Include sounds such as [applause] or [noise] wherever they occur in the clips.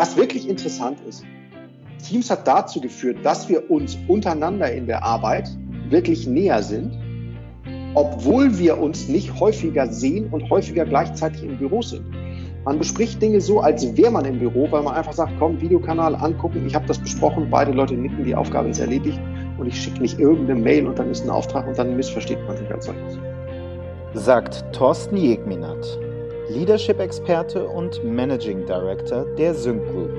was wirklich interessant ist, Teams hat dazu geführt, dass wir uns untereinander in der Arbeit wirklich näher sind, obwohl wir uns nicht häufiger sehen und häufiger gleichzeitig im Büro sind. Man bespricht Dinge so, als wäre man im Büro, weil man einfach sagt, komm, Videokanal angucken, ich habe das besprochen, beide Leute nicken, die Aufgabe ist erledigt und ich schicke nicht irgendeine Mail und dann ist ein Auftrag und dann missversteht man sich als solches. Sagt Thorsten Jegminat, Leadership-Experte und Managing Director der Sync Group.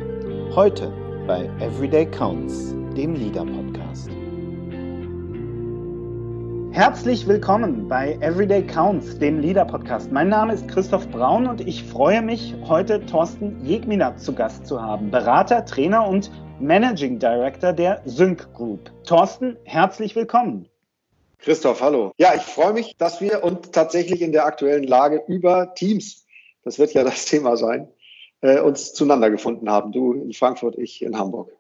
Heute bei Everyday Counts, dem Leader-Podcast. Herzlich willkommen bei Everyday Counts, dem Leader-Podcast. Mein Name ist Christoph Braun und ich freue mich, heute Thorsten Jegminat zu Gast zu haben, Berater, Trainer und Managing Director der Sync Group. Thorsten, herzlich willkommen. Christoph, hallo. Ja, ich freue mich, dass wir uns tatsächlich in der aktuellen Lage über Teams, das wird ja das Thema sein, äh, uns zueinander gefunden haben. Du in Frankfurt, ich in Hamburg.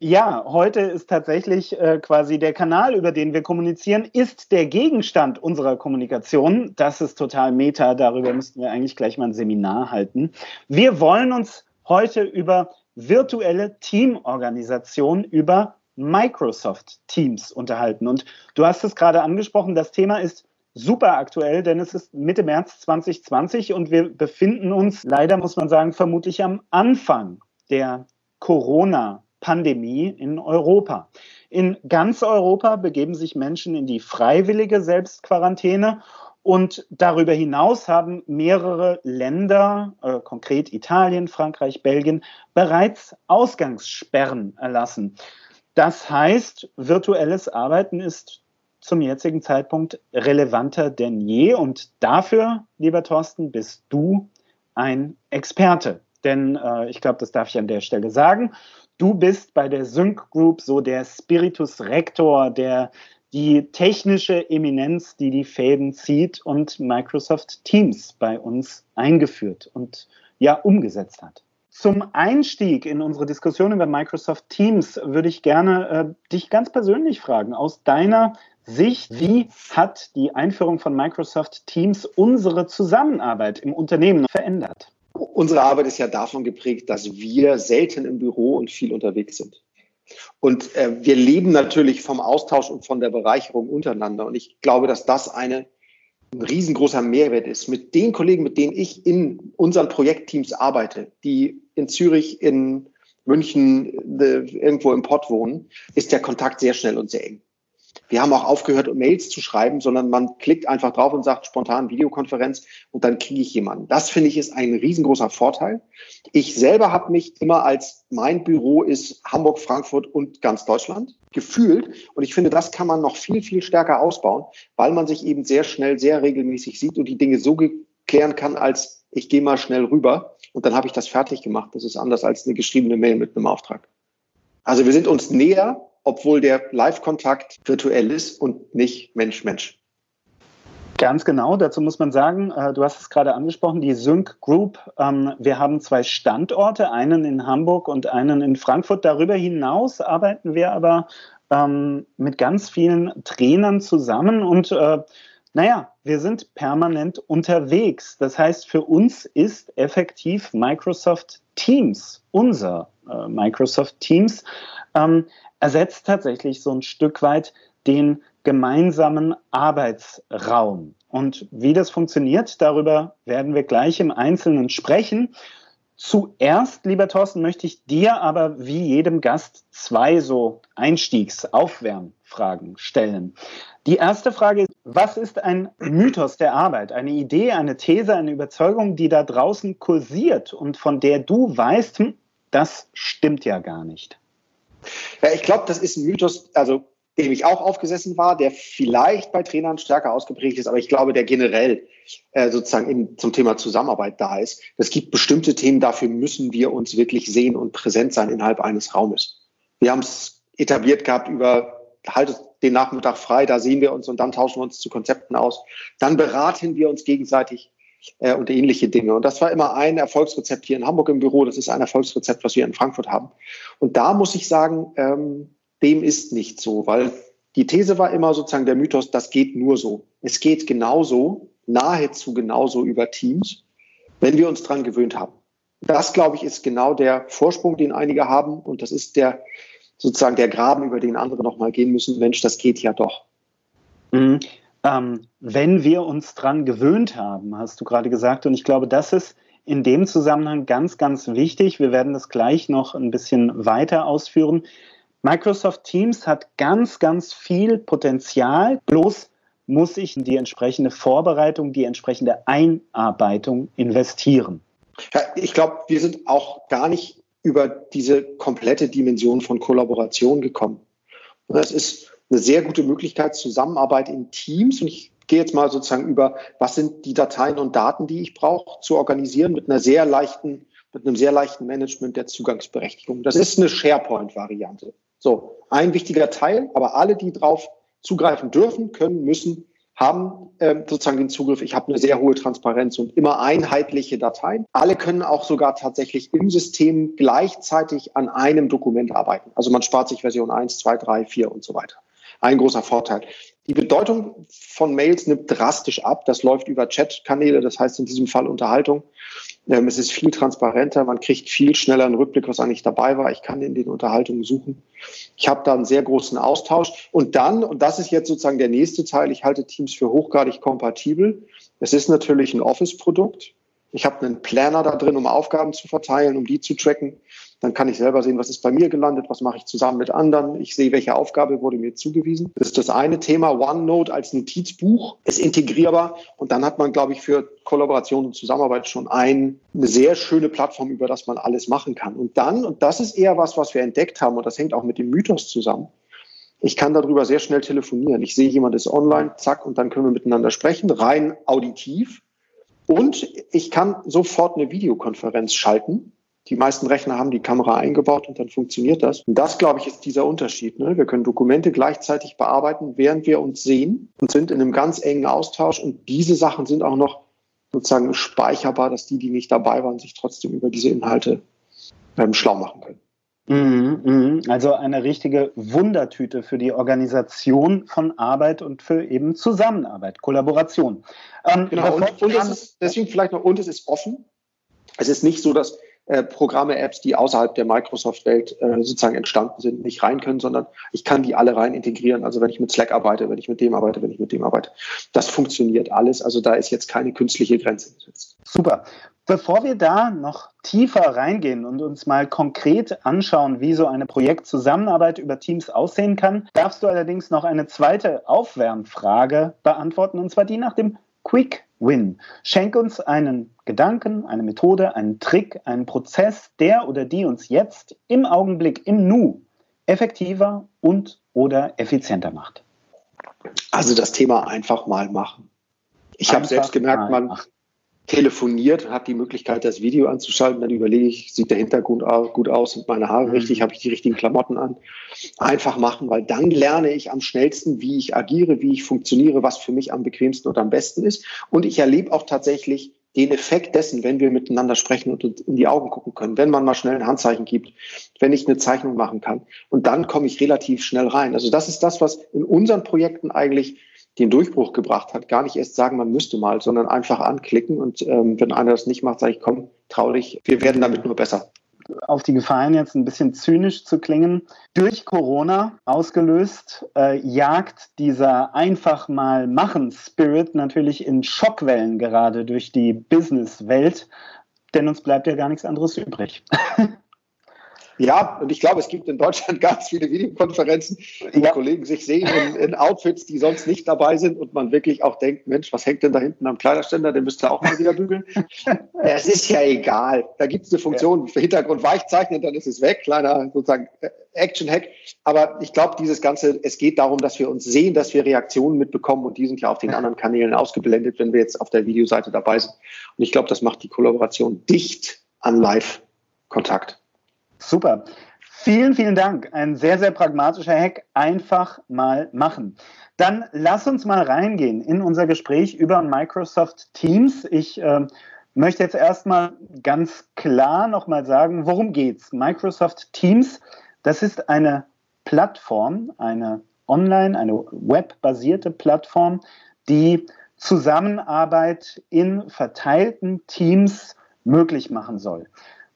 Ja, heute ist tatsächlich äh, quasi der Kanal, über den wir kommunizieren, ist der Gegenstand unserer Kommunikation. Das ist total meta. Darüber müssten wir eigentlich gleich mal ein Seminar halten. Wir wollen uns heute über virtuelle Teamorganisation, über Microsoft Teams unterhalten. Und du hast es gerade angesprochen, das Thema ist super aktuell, denn es ist Mitte März 2020 und wir befinden uns, leider muss man sagen, vermutlich am Anfang der Corona-Pandemie in Europa. In ganz Europa begeben sich Menschen in die freiwillige Selbstquarantäne und darüber hinaus haben mehrere Länder, äh, konkret Italien, Frankreich, Belgien, bereits Ausgangssperren erlassen. Das heißt, virtuelles Arbeiten ist zum jetzigen Zeitpunkt relevanter denn je. Und dafür, lieber Thorsten, bist du ein Experte. Denn äh, ich glaube, das darf ich an der Stelle sagen. Du bist bei der Sync Group so der Spiritus Rector, der die technische Eminenz, die die Fäden zieht und Microsoft Teams bei uns eingeführt und ja umgesetzt hat. Zum Einstieg in unsere Diskussion über Microsoft Teams würde ich gerne äh, dich ganz persönlich fragen, aus deiner Sicht, wie hat die Einführung von Microsoft Teams unsere Zusammenarbeit im Unternehmen verändert? Unsere Arbeit ist ja davon geprägt, dass wir selten im Büro und viel unterwegs sind. Und äh, wir leben natürlich vom Austausch und von der Bereicherung untereinander. Und ich glaube, dass das eine ein riesengroßer Mehrwert ist. Mit den Kollegen, mit denen ich in unseren Projektteams arbeite, die in Zürich, in München, irgendwo im Pott wohnen, ist der Kontakt sehr schnell und sehr eng. Wir haben auch aufgehört, Mails zu schreiben, sondern man klickt einfach drauf und sagt spontan Videokonferenz und dann kriege ich jemanden. Das finde ich ist ein riesengroßer Vorteil. Ich selber habe mich immer als mein Büro ist Hamburg, Frankfurt und ganz Deutschland gefühlt. Und ich finde, das kann man noch viel, viel stärker ausbauen, weil man sich eben sehr schnell, sehr regelmäßig sieht und die Dinge so klären kann, als ich gehe mal schnell rüber und dann habe ich das fertig gemacht. Das ist anders als eine geschriebene Mail mit einem Auftrag. Also wir sind uns näher obwohl der Live-Kontakt virtuell ist und nicht Mensch-Mensch. Ganz genau, dazu muss man sagen, äh, du hast es gerade angesprochen, die Sync Group. Ähm, wir haben zwei Standorte, einen in Hamburg und einen in Frankfurt. Darüber hinaus arbeiten wir aber ähm, mit ganz vielen Trainern zusammen und äh, naja, wir sind permanent unterwegs. Das heißt, für uns ist effektiv Microsoft Teams, unser äh, Microsoft Teams, ähm, ersetzt tatsächlich so ein Stück weit den gemeinsamen Arbeitsraum. Und wie das funktioniert, darüber werden wir gleich im Einzelnen sprechen. Zuerst, lieber Thorsten, möchte ich dir aber wie jedem Gast zwei so Einstiegs-Aufwärmfragen stellen. Die erste Frage ist, was ist ein Mythos der Arbeit? Eine Idee, eine These, eine Überzeugung, die da draußen kursiert und von der du weißt, hm, das stimmt ja gar nicht. Ja, ich glaube, das ist ein Mythos, also dem ich auch aufgesessen war, der vielleicht bei Trainern stärker ausgeprägt ist, aber ich glaube, der generell äh, sozusagen in, zum Thema Zusammenarbeit da ist. Es gibt bestimmte Themen, dafür müssen wir uns wirklich sehen und präsent sein innerhalb eines Raumes. Wir haben es etabliert gehabt über haltet den Nachmittag frei, da sehen wir uns und dann tauschen wir uns zu Konzepten aus. Dann beraten wir uns gegenseitig äh, und ähnliche Dinge. Und das war immer ein Erfolgsrezept hier in Hamburg im Büro. Das ist ein Erfolgsrezept, was wir in Frankfurt haben. Und da muss ich sagen, ähm, dem ist nicht so, weil die These war immer sozusagen der Mythos, das geht nur so. Es geht genauso, nahezu genauso über Teams, wenn wir uns dran gewöhnt haben. Das, glaube ich, ist genau der Vorsprung, den einige haben. Und das ist der sozusagen der Graben, über den andere nochmal gehen müssen. Mensch, das geht ja doch. Mhm. Ähm, wenn wir uns dran gewöhnt haben, hast du gerade gesagt, und ich glaube, das ist in dem Zusammenhang ganz, ganz wichtig. Wir werden das gleich noch ein bisschen weiter ausführen. Microsoft Teams hat ganz, ganz viel Potenzial. Bloß muss ich in die entsprechende Vorbereitung, die entsprechende Einarbeitung investieren. Ja, ich glaube, wir sind auch gar nicht über diese komplette Dimension von Kollaboration gekommen. Das ist eine sehr gute Möglichkeit, Zusammenarbeit in Teams. Und ich gehe jetzt mal sozusagen über, was sind die Dateien und Daten, die ich brauche, zu organisieren mit einer sehr leichten, mit einem sehr leichten Management der Zugangsberechtigung. Das ist eine SharePoint-Variante. So, ein wichtiger Teil, aber alle, die drauf zugreifen dürfen, können, müssen, haben äh, sozusagen den Zugriff. Ich habe eine sehr hohe Transparenz und immer einheitliche Dateien. Alle können auch sogar tatsächlich im System gleichzeitig an einem Dokument arbeiten. Also man spart sich Version 1, 2, 3, 4 und so weiter. Ein großer Vorteil. Die Bedeutung von Mails nimmt drastisch ab. Das läuft über Chatkanäle, das heißt in diesem Fall Unterhaltung. Ähm, es ist viel transparenter, man kriegt viel schneller einen Rückblick, was eigentlich dabei war. Ich kann in den Unterhaltungen suchen. Ich habe da einen sehr großen Austausch. Und dann, und das ist jetzt sozusagen der nächste Teil, ich halte Teams für hochgradig kompatibel. Es ist natürlich ein Office-Produkt. Ich habe einen Planner da drin, um Aufgaben zu verteilen, um die zu tracken. Dann kann ich selber sehen, was ist bei mir gelandet, was mache ich zusammen mit anderen. Ich sehe, welche Aufgabe wurde mir zugewiesen. Das ist das eine Thema. OneNote als Notizbuch ist integrierbar. Und dann hat man, glaube ich, für Kollaboration und Zusammenarbeit schon ein, eine sehr schöne Plattform, über das man alles machen kann. Und dann, und das ist eher was, was wir entdeckt haben, und das hängt auch mit dem Mythos zusammen, ich kann darüber sehr schnell telefonieren. Ich sehe, jemand ist online, zack, und dann können wir miteinander sprechen, rein auditiv. Und ich kann sofort eine Videokonferenz schalten die meisten Rechner haben die Kamera eingebaut und dann funktioniert das. Und das, glaube ich, ist dieser Unterschied. Ne? Wir können Dokumente gleichzeitig bearbeiten, während wir uns sehen und sind in einem ganz engen Austausch. Und diese Sachen sind auch noch sozusagen speicherbar, dass die, die nicht dabei waren, sich trotzdem über diese Inhalte ähm, schlau machen können. Mhm, mhm. Also eine richtige Wundertüte für die Organisation von Arbeit und für eben Zusammenarbeit, Kollaboration. Ähm, genau, und, und es ist, deswegen vielleicht noch, und es ist offen. Es ist nicht so, dass äh, Programme, Apps, die außerhalb der Microsoft-Welt äh, sozusagen entstanden sind, nicht rein können, sondern ich kann die alle rein integrieren. Also wenn ich mit Slack arbeite, wenn ich mit dem arbeite, wenn ich mit dem arbeite. Das funktioniert alles. Also da ist jetzt keine künstliche Grenze gesetzt. Super. Bevor wir da noch tiefer reingehen und uns mal konkret anschauen, wie so eine Projektzusammenarbeit über Teams aussehen kann, darfst du allerdings noch eine zweite Aufwärmfrage beantworten, und zwar die nach dem Quick Win. Schenk uns einen Gedanken, eine Methode, einen Trick, einen Prozess, der oder die uns jetzt im Augenblick, im Nu effektiver und oder effizienter macht. Also das Thema einfach mal machen. Ich habe selbst gemerkt, man, machen telefoniert, habe die Möglichkeit, das Video anzuschalten, dann überlege ich, sieht der Hintergrund gut aus, sind meine Haare mhm. richtig, habe ich die richtigen Klamotten an. Einfach machen, weil dann lerne ich am schnellsten, wie ich agiere, wie ich funktioniere, was für mich am bequemsten und am besten ist. Und ich erlebe auch tatsächlich den Effekt dessen, wenn wir miteinander sprechen und in die Augen gucken können, wenn man mal schnell ein Handzeichen gibt, wenn ich eine Zeichnung machen kann. Und dann komme ich relativ schnell rein. Also das ist das, was in unseren Projekten eigentlich den Durchbruch gebracht hat, gar nicht erst sagen, man müsste mal, sondern einfach anklicken und ähm, wenn einer das nicht macht, sage ich, komm, trau dich, wir werden damit nur besser. Auf die Gefallen jetzt ein bisschen zynisch zu klingen. Durch Corona ausgelöst, äh, jagt dieser einfach mal machen Spirit natürlich in Schockwellen gerade durch die Businesswelt, denn uns bleibt ja gar nichts anderes übrig. [laughs] Ja, und ich glaube, es gibt in Deutschland [laughs] ganz viele Videokonferenzen, wo ja. Kollegen sich sehen in, in, Outfits, die sonst nicht dabei sind und man wirklich auch denkt, Mensch, was hängt denn da hinten am Kleiderständer? Den müsst ihr auch mal wieder bügeln. [laughs] es ist ja egal. Da gibt es eine Funktion für Hintergrund weich zeichnen, dann ist es weg. Kleiner sozusagen äh, Action-Hack. Aber ich glaube, dieses Ganze, es geht darum, dass wir uns sehen, dass wir Reaktionen mitbekommen und die sind ja auf den anderen Kanälen ausgeblendet, wenn wir jetzt auf der Videoseite dabei sind. Und ich glaube, das macht die Kollaboration dicht an Live-Kontakt. Super. Vielen, vielen Dank. Ein sehr, sehr pragmatischer Hack. Einfach mal machen. Dann lass uns mal reingehen in unser Gespräch über Microsoft Teams. Ich äh, möchte jetzt erstmal ganz klar nochmal sagen, worum geht's? Microsoft Teams, das ist eine Plattform, eine online, eine webbasierte Plattform, die Zusammenarbeit in verteilten Teams möglich machen soll.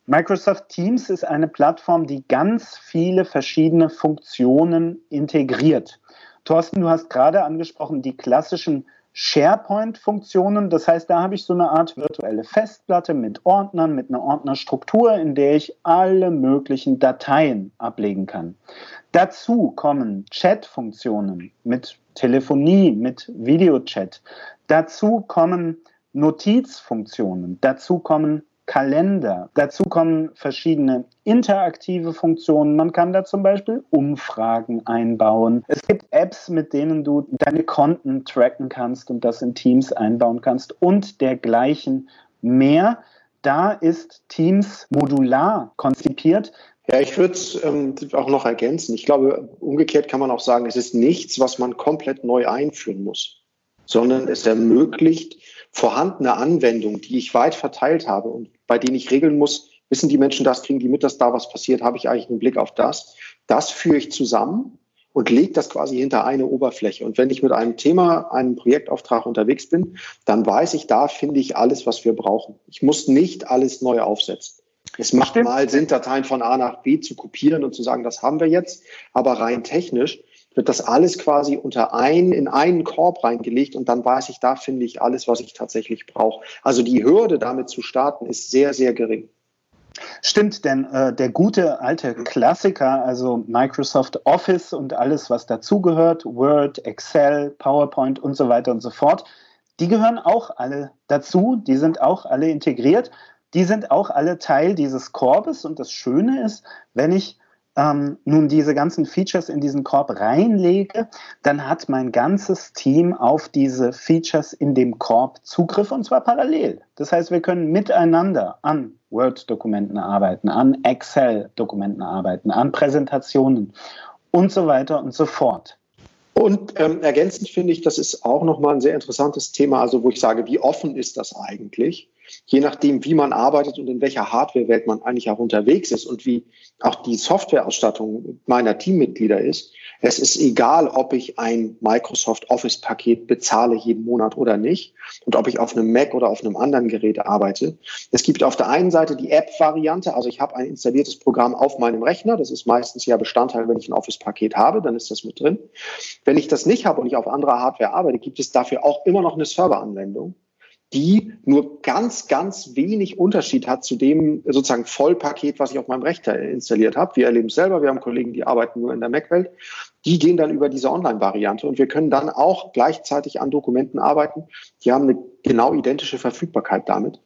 Microsoft Teams ist eine Plattform, die ganz viele verschiedene Funktionen integriert. Thorsten, du hast gerade angesprochen, die klassischen SharePoint-Funktionen. Das heißt, da habe ich so eine Art virtuelle Festplatte mit Ordnern, mit einer Ordnerstruktur, in der ich alle möglichen Dateien ablegen kann. Dazu kommen Chat-Funktionen mit Telefonie, mit Videochat. Dazu kommen Notizfunktionen. Dazu kommen Kalender. Dazu kommen verschiedene interaktive Funktionen. Man kann da zum Beispiel Umfragen einbauen. Es gibt Apps, mit denen du deine Konten tracken kannst und das in Teams einbauen kannst und dergleichen mehr. Da ist Teams modular konzipiert. Ja, ich würde es ähm, auch noch ergänzen. Ich glaube, umgekehrt kann man auch sagen, es ist nichts, was man komplett neu einführen muss, sondern es ermöglicht vorhandene Anwendungen, die ich weit verteilt habe und bei denen ich regeln muss, wissen die Menschen das, kriegen die mit, dass da was passiert, habe ich eigentlich einen Blick auf das. Das führe ich zusammen und lege das quasi hinter eine Oberfläche. Und wenn ich mit einem Thema, einem Projektauftrag unterwegs bin, dann weiß ich, da finde ich alles, was wir brauchen. Ich muss nicht alles neu aufsetzen. Es macht Stimmt. mal Sinn, Dateien von A nach B zu kopieren und zu sagen, das haben wir jetzt. Aber rein technisch wird das alles quasi unter ein, in einen Korb reingelegt und dann weiß ich, da finde ich alles, was ich tatsächlich brauche. Also die Hürde, damit zu starten, ist sehr, sehr gering. Stimmt, denn äh, der gute alte Klassiker, also Microsoft Office und alles, was dazugehört, Word, Excel, PowerPoint und so weiter und so fort, die gehören auch alle dazu, die sind auch alle integriert, die sind auch alle Teil dieses Korbes und das Schöne ist, wenn ich ähm, nun diese ganzen Features in diesen Korb reinlege, dann hat mein ganzes Team auf diese Features in dem Korb Zugriff und zwar parallel. Das heißt, wir können miteinander an Word-Dokumenten arbeiten, an Excel-Dokumenten arbeiten, an Präsentationen und so weiter und so fort. Und ähm, ergänzend finde ich, das ist auch nochmal ein sehr interessantes Thema, also wo ich sage, wie offen ist das eigentlich? Je nachdem, wie man arbeitet und in welcher Hardware-Welt man eigentlich auch unterwegs ist und wie auch die Softwareausstattung meiner Teammitglieder ist. Es ist egal, ob ich ein Microsoft Office-Paket bezahle jeden Monat oder nicht und ob ich auf einem Mac oder auf einem anderen Gerät arbeite. Es gibt auf der einen Seite die App-Variante, also ich habe ein installiertes Programm auf meinem Rechner. Das ist meistens ja Bestandteil, wenn ich ein Office-Paket habe, dann ist das mit drin. Wenn ich das nicht habe und ich auf anderer Hardware arbeite, gibt es dafür auch immer noch eine Serveranwendung die nur ganz, ganz wenig Unterschied hat zu dem sozusagen Vollpaket, was ich auf meinem Rechner installiert habe. Wir erleben es selber, wir haben Kollegen, die arbeiten nur in der Mac-Welt. Die gehen dann über diese Online-Variante und wir können dann auch gleichzeitig an Dokumenten arbeiten. Die haben eine genau identische Verfügbarkeit damit.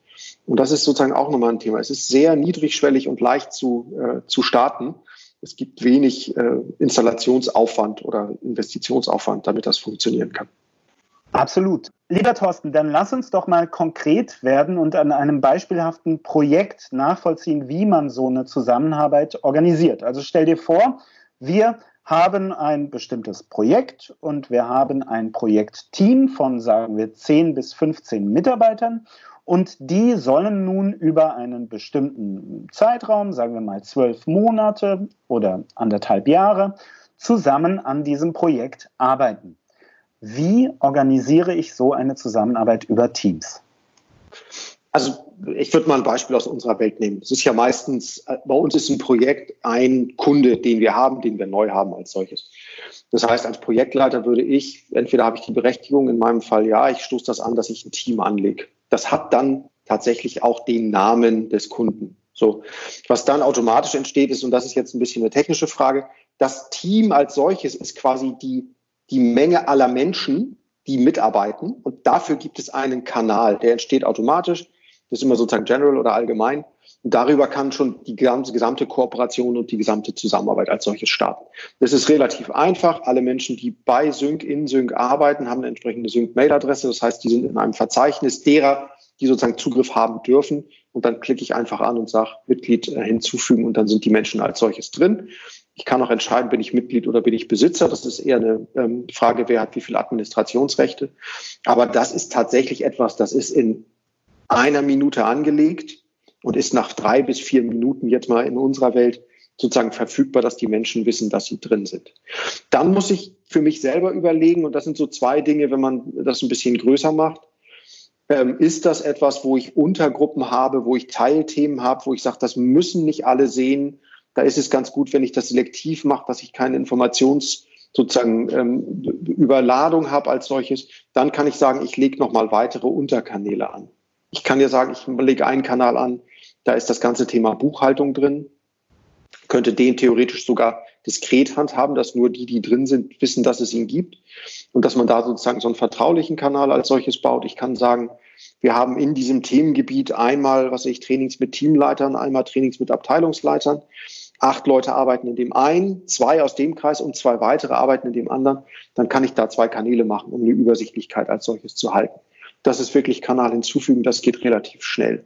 Und das ist sozusagen auch nochmal ein Thema. Es ist sehr niedrigschwellig und leicht zu, äh, zu starten. Es gibt wenig äh, Installationsaufwand oder Investitionsaufwand, damit das funktionieren kann. Absolut. Lieber Thorsten, dann lass uns doch mal konkret werden und an einem beispielhaften Projekt nachvollziehen, wie man so eine Zusammenarbeit organisiert. Also stell dir vor, wir haben ein bestimmtes Projekt und wir haben ein Projektteam von, sagen wir, 10 bis 15 Mitarbeitern und die sollen nun über einen bestimmten Zeitraum, sagen wir mal zwölf Monate oder anderthalb Jahre, zusammen an diesem Projekt arbeiten. Wie organisiere ich so eine Zusammenarbeit über Teams? Also ich würde mal ein Beispiel aus unserer Welt nehmen. Es ist ja meistens, äh, bei uns ist ein Projekt ein Kunde, den wir haben, den wir neu haben als solches. Das heißt, als Projektleiter würde ich, entweder habe ich die Berechtigung, in meinem Fall ja, ich stoße das an, dass ich ein Team anlege. Das hat dann tatsächlich auch den Namen des Kunden. So, was dann automatisch entsteht ist, und das ist jetzt ein bisschen eine technische Frage, das Team als solches ist quasi die die Menge aller Menschen, die mitarbeiten. Und dafür gibt es einen Kanal, der entsteht automatisch. Das ist immer sozusagen general oder allgemein. Und darüber kann schon die gesamte Kooperation und die gesamte Zusammenarbeit als solches starten. Das ist relativ einfach. Alle Menschen, die bei Sync, in Sync arbeiten, haben eine entsprechende Sync-Mail-Adresse. Das heißt, die sind in einem Verzeichnis derer, die sozusagen Zugriff haben dürfen. Und dann klicke ich einfach an und sage Mitglied äh, hinzufügen und dann sind die Menschen als solches drin. Ich kann auch entscheiden, bin ich Mitglied oder bin ich Besitzer. Das ist eher eine ähm, Frage, wer hat wie viele Administrationsrechte. Aber das ist tatsächlich etwas, das ist in einer Minute angelegt und ist nach drei bis vier Minuten jetzt mal in unserer Welt sozusagen verfügbar, dass die Menschen wissen, dass sie drin sind. Dann muss ich für mich selber überlegen, und das sind so zwei Dinge, wenn man das ein bisschen größer macht. Ähm, ist das etwas, wo ich Untergruppen habe, wo ich Teilthemen habe, wo ich sage, das müssen nicht alle sehen? Da ist es ganz gut, wenn ich das selektiv mache, dass ich keine Informations- sozusagen ähm, Überladung habe als solches, dann kann ich sagen, ich lege nochmal weitere Unterkanäle an. Ich kann ja sagen, ich lege einen Kanal an, da ist das ganze Thema Buchhaltung drin, könnte den theoretisch sogar diskret handhaben, dass nur die, die drin sind, wissen, dass es ihn gibt und dass man da sozusagen so einen vertraulichen Kanal als solches baut. Ich kann sagen, wir haben in diesem Themengebiet einmal, was ich, Trainings mit Teamleitern, einmal Trainings mit Abteilungsleitern. Acht Leute arbeiten in dem einen, zwei aus dem Kreis und zwei weitere arbeiten in dem anderen. Dann kann ich da zwei Kanäle machen, um eine Übersichtlichkeit als solches zu halten das ist wirklich Kanal hinzufügen, das geht relativ schnell.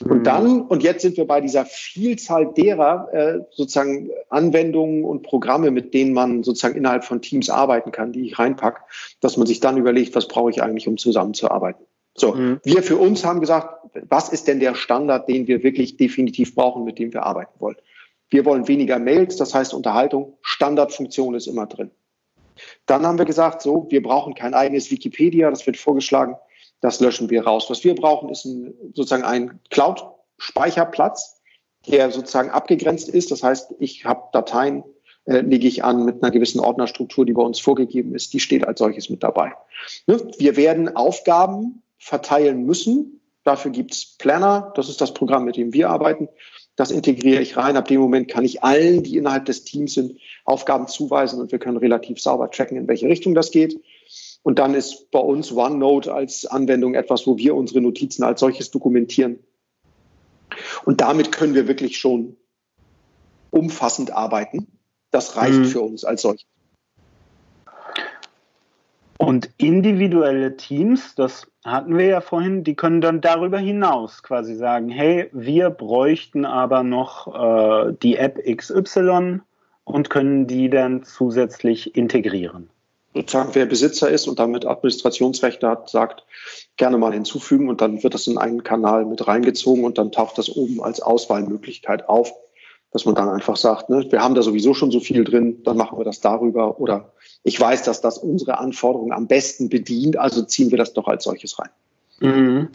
Mhm. Und dann, und jetzt sind wir bei dieser Vielzahl derer äh, sozusagen Anwendungen und Programme, mit denen man sozusagen innerhalb von Teams arbeiten kann, die ich reinpack, dass man sich dann überlegt, was brauche ich eigentlich, um zusammenzuarbeiten. So, mhm. wir für uns haben gesagt, was ist denn der Standard, den wir wirklich definitiv brauchen, mit dem wir arbeiten wollen? Wir wollen weniger Mails, das heißt Unterhaltung, Standardfunktion ist immer drin. Dann haben wir gesagt, so, wir brauchen kein eigenes Wikipedia, das wird vorgeschlagen. Das löschen wir raus. Was wir brauchen, ist ein, sozusagen ein Cloud-Speicherplatz, der sozusagen abgegrenzt ist. Das heißt, ich habe Dateien, äh, lege ich an mit einer gewissen Ordnerstruktur, die bei uns vorgegeben ist. Die steht als solches mit dabei. Ne? Wir werden Aufgaben verteilen müssen. Dafür gibt's Planner. Das ist das Programm, mit dem wir arbeiten. Das integriere ich rein. Ab dem Moment kann ich allen, die innerhalb des Teams sind, Aufgaben zuweisen und wir können relativ sauber tracken, in welche Richtung das geht. Und dann ist bei uns OneNote als Anwendung etwas, wo wir unsere Notizen als solches dokumentieren. Und damit können wir wirklich schon umfassend arbeiten. Das reicht mhm. für uns als solches. Und individuelle Teams, das hatten wir ja vorhin, die können dann darüber hinaus quasi sagen, hey, wir bräuchten aber noch äh, die App XY und können die dann zusätzlich integrieren. Sozusagen wer Besitzer ist und damit Administrationsrechte hat, sagt, gerne mal hinzufügen und dann wird das in einen Kanal mit reingezogen und dann taucht das oben als Auswahlmöglichkeit auf, dass man dann einfach sagt, ne, wir haben da sowieso schon so viel drin, dann machen wir das darüber oder ich weiß, dass das unsere Anforderungen am besten bedient, also ziehen wir das doch als solches rein. Mhm.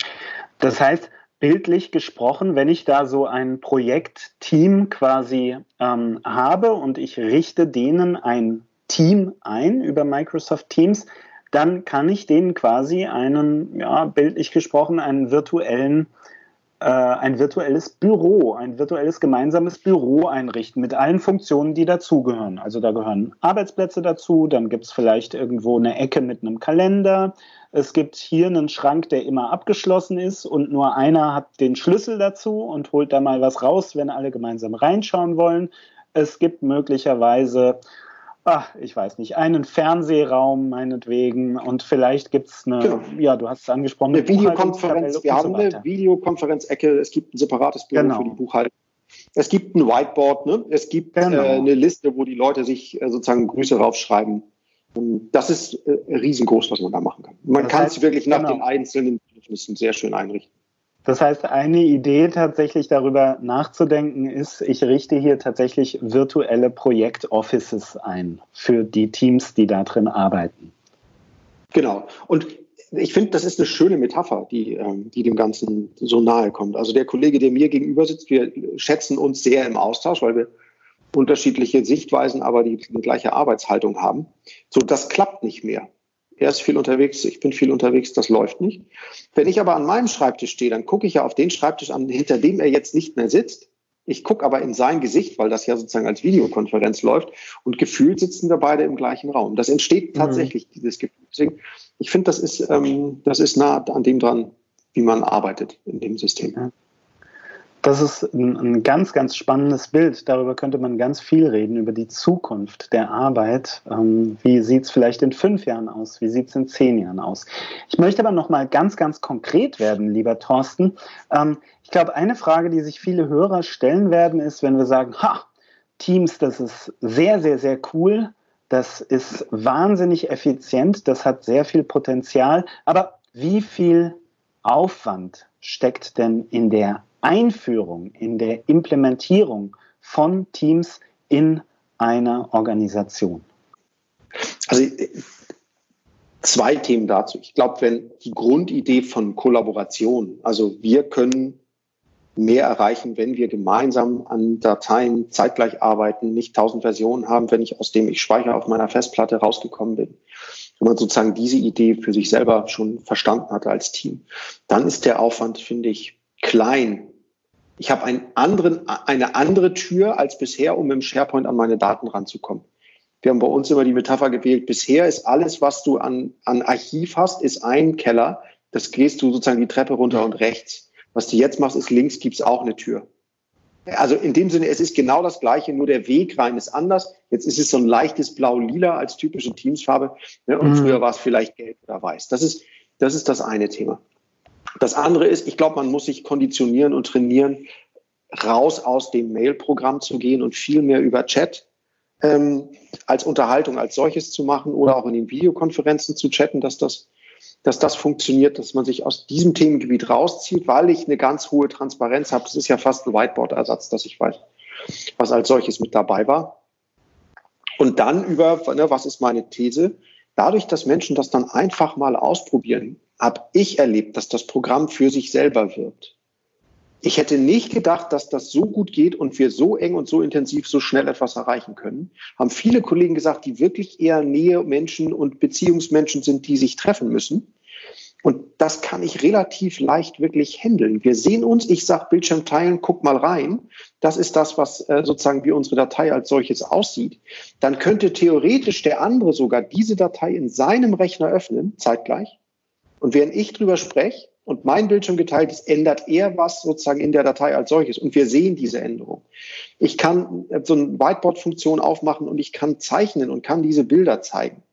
Das heißt, bildlich gesprochen, wenn ich da so ein Projektteam quasi ähm, habe und ich richte denen ein Team ein über Microsoft Teams, dann kann ich denen quasi einen, ja, bildlich gesprochen, einen virtuellen, ein virtuelles Büro, ein virtuelles gemeinsames Büro einrichten mit allen Funktionen, die dazugehören. Also da gehören Arbeitsplätze dazu, dann gibt es vielleicht irgendwo eine Ecke mit einem Kalender. Es gibt hier einen Schrank, der immer abgeschlossen ist und nur einer hat den Schlüssel dazu und holt da mal was raus, wenn alle gemeinsam reinschauen wollen. Es gibt möglicherweise ach, ich weiß nicht, einen Fernsehraum meinetwegen und vielleicht gibt es eine, genau. ja, du hast es angesprochen, eine, eine Videokonferenz. Wir haben so eine Videokonferenzecke, es gibt ein separates Büro genau. für die Buchhaltung. Es gibt ein Whiteboard, ne? es gibt genau. äh, eine Liste, wo die Leute sich äh, sozusagen Grüße raufschreiben. Und das ist äh, riesengroß, was man da machen kann. Man kann es wirklich nach genau. den einzelnen Bedürfnissen sehr schön einrichten. Das heißt, eine Idee tatsächlich darüber nachzudenken ist, ich richte hier tatsächlich virtuelle Projektoffices ein für die Teams, die da drin arbeiten. Genau. Und ich finde, das ist eine schöne Metapher, die, ähm, die dem Ganzen so nahe kommt. Also der Kollege, der mir gegenüber sitzt, wir schätzen uns sehr im Austausch, weil wir unterschiedliche Sichtweisen, aber die, die gleiche Arbeitshaltung haben. So, das klappt nicht mehr er ist viel unterwegs, ich bin viel unterwegs, das läuft nicht. Wenn ich aber an meinem Schreibtisch stehe, dann gucke ich ja auf den Schreibtisch an, hinter dem er jetzt nicht mehr sitzt. Ich gucke aber in sein Gesicht, weil das ja sozusagen als Videokonferenz läuft und gefühlt sitzen wir beide im gleichen Raum. Das entsteht mhm. tatsächlich, mhm. dieses Gefühl. Deswegen, ich finde, das ist, ähm, das ist nah an dem dran, wie man arbeitet in dem System. Das ist ein, ein, ganz, ganz spannendes Bild. Darüber könnte man ganz viel reden, über die Zukunft der Arbeit. Ähm, wie sieht es vielleicht in fünf Jahren aus? Wie sieht es in zehn Jahren aus? Ich möchte aber noch mal ganz, ganz konkret werden, lieber Thorsten. Ähm, ich glaube, eine Frage, die sich viele Hörer stellen werden, ist, wenn wir sagen, ha, Teams, das ist sehr, sehr, sehr cool. Das ist wahnsinnig effizient. Das hat sehr viel Potenzial. Aber wie viel Aufwand steckt denn in der Einführung, in der Implementierung von Teams in einer Organisation? Also Zwei Themen dazu. Ich glaube, wenn die Grundidee von Kollaboration, also wir können mehr erreichen, wenn wir gemeinsam an Dateien zeitgleich arbeiten, nicht tausend Versionen haben, wenn ich aus dem ich speichere auf meiner Festplatte rausgekommen bin. Wenn man sozusagen diese Idee für sich selber schon verstanden hatte als Team, dann ist der Aufwand, finde ich, klein. Ich habe einen anderen, eine andere Tür als bisher, um im SharePoint an meine Daten ranzukommen. Wir haben bei uns immer die Metapher gewählt, bisher ist alles, was du an, an Archiv hast, ist ein Keller. Das gehst du sozusagen die Treppe runter und rechts. Was du jetzt machst, ist links gibt's auch eine Tür. Also in dem Sinne, es ist genau das Gleiche, nur der Weg rein ist anders. Jetzt ist es so ein leichtes Blau-Lila als typische Teamsfarbe ne? und mhm. früher war es vielleicht gelb oder weiß. Das ist, das ist das eine Thema. Das andere ist, ich glaube, man muss sich konditionieren und trainieren, raus aus dem Mail-Programm zu gehen und viel mehr über Chat ähm, als Unterhaltung als solches zu machen oder auch in den Videokonferenzen zu chatten, dass das dass das funktioniert, dass man sich aus diesem Themengebiet rauszieht, weil ich eine ganz hohe Transparenz habe. Das ist ja fast ein Whiteboard-Ersatz, dass ich weiß, was als solches mit dabei war. Und dann über, ne, was ist meine These? Dadurch, dass Menschen das dann einfach mal ausprobieren, habe ich erlebt, dass das Programm für sich selber wirkt. Ich hätte nicht gedacht, dass das so gut geht und wir so eng und so intensiv so schnell etwas erreichen können. Haben viele Kollegen gesagt, die wirklich eher Nähe Menschen und Beziehungsmenschen sind, die sich treffen müssen. Und das kann ich relativ leicht wirklich handeln. Wir sehen uns, ich sage Bildschirm teilen, guck mal rein. Das ist das, was äh, sozusagen wie unsere Datei als solches aussieht. Dann könnte theoretisch der andere sogar diese Datei in seinem Rechner öffnen, zeitgleich. Und während ich drüber spreche, und mein Bildschirm geteilt ist, ändert er was sozusagen in der Datei als solches. Und wir sehen diese Änderung. Ich kann so eine Whiteboard-Funktion aufmachen und ich kann zeichnen und kann diese Bilder zeigen.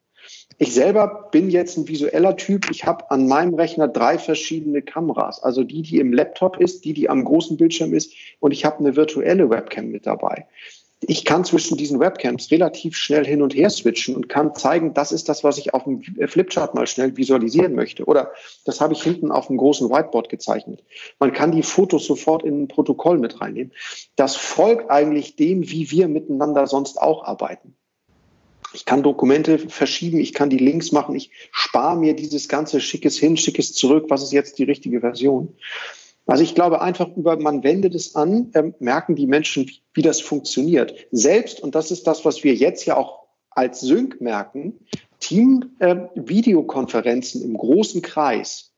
Ich selber bin jetzt ein visueller Typ. Ich habe an meinem Rechner drei verschiedene Kameras. Also die, die im Laptop ist, die, die am großen Bildschirm ist und ich habe eine virtuelle Webcam mit dabei ich kann zwischen diesen Webcams relativ schnell hin und her switchen und kann zeigen, das ist das, was ich auf dem Flipchart mal schnell visualisieren möchte. Oder das habe ich hinten auf dem großen Whiteboard gezeichnet. Man kann die Fotos sofort in ein Protokoll mit reinnehmen. Das folgt eigentlich dem, wie wir miteinander sonst auch arbeiten. Ich kann Dokumente verschieben, ich kann die Links machen, ich spare mir dieses ganze schickes hin, schickes zurück, was ist jetzt die richtige Version. Also ich glaube einfach über, man wendet es an, äh, merken die Menschen, wie, wie das funktioniert. Selbst, und das ist das, was wir jetzt ja auch als Sync merken, Team-Videokonferenzen äh, im großen Kreis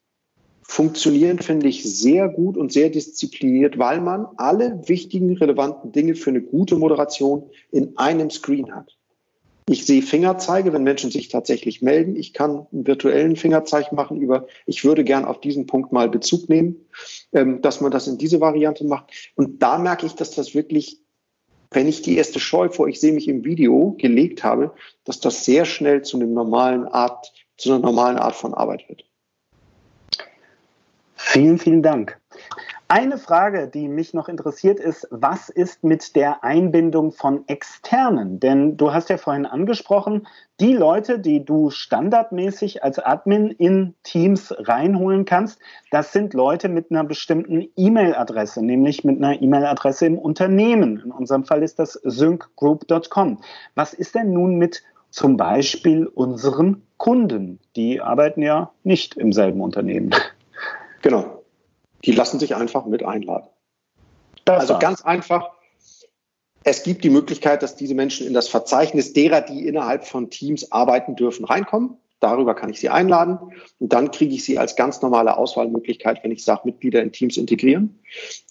funktionieren, finde ich, sehr gut und sehr diszipliniert, weil man alle wichtigen, relevanten Dinge für eine gute Moderation in einem Screen hat. Ich sehe Fingerzeige, wenn Menschen sich tatsächlich melden. Ich kann einen virtuellen Fingerzeichen machen über, ich würde gern auf diesen Punkt mal Bezug nehmen, ähm, dass man das in diese Variante macht. Und da merke ich, dass das wirklich, wenn ich die erste Scheu vor, ich sehe mich im Video gelegt habe, dass das sehr schnell zu einem normalen Art, zu einer normalen Art von Arbeit wird. Vielen, vielen Dank. Eine Frage, die mich noch interessiert, ist, was ist mit der Einbindung von Externen? Denn du hast ja vorhin angesprochen, die Leute, die du standardmäßig als Admin in Teams reinholen kannst, das sind Leute mit einer bestimmten E-Mail-Adresse, nämlich mit einer E-Mail-Adresse im Unternehmen. In unserem Fall ist das syncgroup.com. Was ist denn nun mit zum Beispiel unseren Kunden? Die arbeiten ja nicht im selben Unternehmen. Genau die lassen sich einfach mit einladen. Das also ganz einfach. Es gibt die Möglichkeit, dass diese Menschen in das Verzeichnis derer, die innerhalb von Teams arbeiten dürfen, reinkommen. Darüber kann ich sie einladen und dann kriege ich sie als ganz normale Auswahlmöglichkeit, wenn ich sage, Mitglieder in Teams integrieren.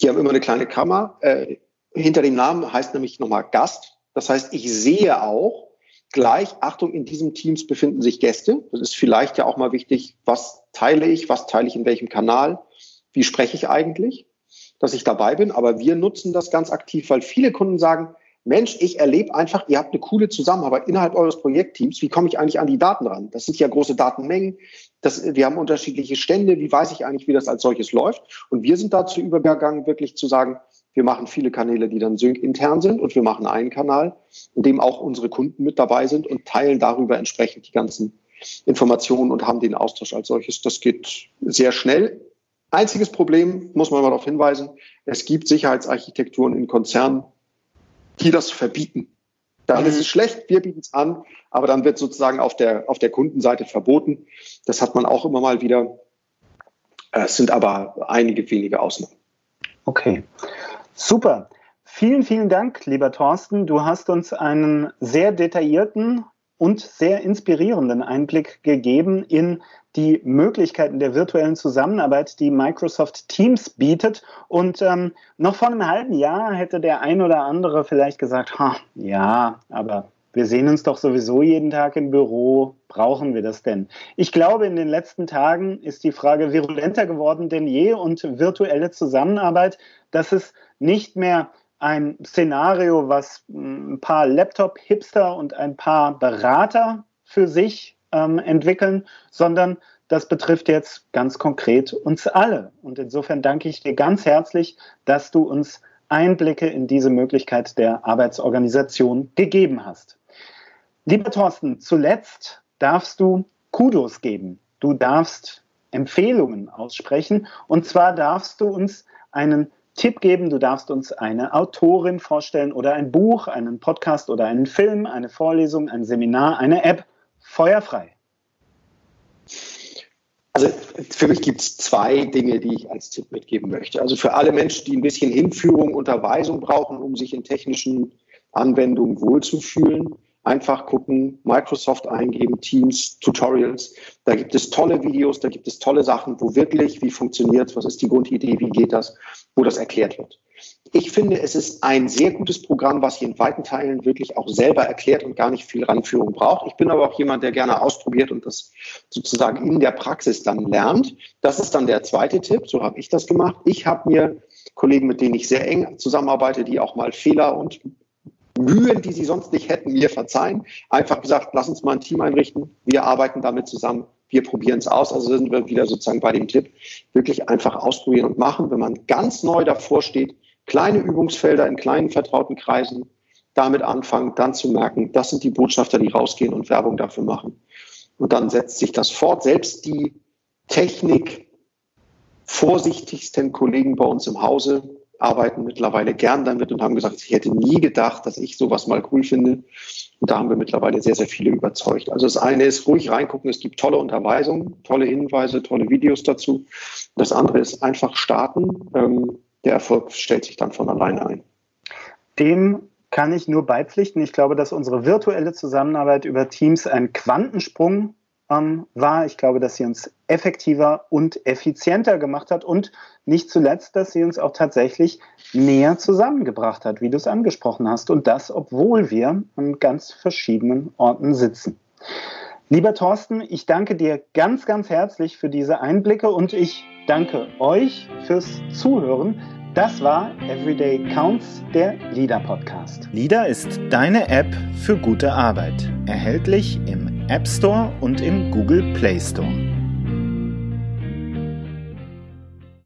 Die haben immer eine kleine Kammer. Äh, hinter dem Namen heißt nämlich nochmal Gast. Das heißt, ich sehe auch gleich, Achtung, in diesem Teams befinden sich Gäste. Das ist vielleicht ja auch mal wichtig, was teile ich, was teile ich in welchem Kanal wie spreche ich eigentlich, dass ich dabei bin. Aber wir nutzen das ganz aktiv, weil viele Kunden sagen, Mensch, ich erlebe einfach, ihr habt eine coole Zusammenarbeit innerhalb eures Projektteams. Wie komme ich eigentlich an die Daten ran? Das sind ja große Datenmengen. Das, wir haben unterschiedliche Stände. Wie weiß ich eigentlich, wie das als solches läuft? Und wir sind dazu übergegangen, wirklich zu sagen, wir machen viele Kanäle, die dann sync intern sind und wir machen einen Kanal, in dem auch unsere Kunden mit dabei sind und teilen darüber entsprechend die ganzen Informationen und haben den Austausch als solches. Das geht sehr schnell. Einziges Problem, muss man mal darauf hinweisen, es gibt Sicherheitsarchitekturen in Konzernen, die das verbieten. Dann mhm. ist es schlecht, wir bieten es an, aber dann wird sozusagen auf der, auf der Kundenseite verboten. Das hat man auch immer mal wieder. Es sind aber einige wenige Ausnahmen. Okay, super. Vielen, vielen Dank, lieber Thorsten. Du hast uns einen sehr detaillierten und sehr inspirierenden Einblick gegeben in die Möglichkeiten der virtuellen Zusammenarbeit, die Microsoft Teams bietet. Und ähm, noch vor einem halben Jahr hätte der ein oder andere vielleicht gesagt, ja, aber wir sehen uns doch sowieso jeden Tag im Büro. Brauchen wir das denn? Ich glaube, in den letzten Tagen ist die Frage virulenter geworden denn je und virtuelle Zusammenarbeit, dass es nicht mehr ein Szenario, was ein paar Laptop-Hipster und ein paar Berater für sich ähm, entwickeln, sondern das betrifft jetzt ganz konkret uns alle. Und insofern danke ich dir ganz herzlich, dass du uns Einblicke in diese Möglichkeit der Arbeitsorganisation gegeben hast. Lieber Thorsten, zuletzt darfst du Kudos geben. Du darfst Empfehlungen aussprechen. Und zwar darfst du uns einen Tipp geben. Du darfst uns eine Autorin vorstellen oder ein Buch, einen Podcast oder einen Film, eine Vorlesung, ein Seminar, eine App. Feuerfrei. Also für mich gibt es zwei Dinge, die ich als Tipp mitgeben möchte. Also für alle Menschen, die ein bisschen Hinführung, Unterweisung brauchen, um sich in technischen Anwendungen wohlzufühlen, einfach gucken, Microsoft eingeben, Teams, Tutorials. Da gibt es tolle Videos, da gibt es tolle Sachen, wo wirklich, wie funktioniert was ist die Grundidee, wie geht das, wo das erklärt wird. Ich finde, es ist ein sehr gutes Programm, was hier in weiten Teilen wirklich auch selber erklärt und gar nicht viel Ranführung braucht. Ich bin aber auch jemand, der gerne ausprobiert und das sozusagen in der Praxis dann lernt. Das ist dann der zweite Tipp. So habe ich das gemacht. Ich habe mir Kollegen, mit denen ich sehr eng zusammenarbeite, die auch mal Fehler und Mühen, die sie sonst nicht hätten, mir verzeihen. Einfach gesagt, lass uns mal ein Team einrichten. Wir arbeiten damit zusammen. Wir probieren es aus. Also sind wir wieder sozusagen bei dem Tipp. Wirklich einfach ausprobieren und machen. Wenn man ganz neu davor steht, kleine Übungsfelder in kleinen vertrauten Kreisen damit anfangen, dann zu merken, das sind die Botschafter, die rausgehen und Werbung dafür machen. Und dann setzt sich das fort. Selbst die Technik vorsichtigsten Kollegen bei uns im Hause arbeiten mittlerweile gern damit und haben gesagt, ich hätte nie gedacht, dass ich sowas mal cool finde. Und da haben wir mittlerweile sehr, sehr viele überzeugt. Also das eine ist ruhig reingucken, es gibt tolle Unterweisungen, tolle Hinweise, tolle Videos dazu. Das andere ist einfach starten. Ähm, der Erfolg stellt sich dann von alleine ein. Dem kann ich nur beipflichten. Ich glaube, dass unsere virtuelle Zusammenarbeit über Teams ein Quantensprung ähm, war. Ich glaube, dass sie uns effektiver und effizienter gemacht hat und nicht zuletzt, dass sie uns auch tatsächlich näher zusammengebracht hat, wie du es angesprochen hast. Und das, obwohl wir an ganz verschiedenen Orten sitzen. Lieber Thorsten, ich danke dir ganz, ganz herzlich für diese Einblicke und ich danke euch fürs Zuhören. Das war Everyday Counts, der LIDA Podcast. LIDA ist deine App für gute Arbeit. Erhältlich im App Store und im Google Play Store.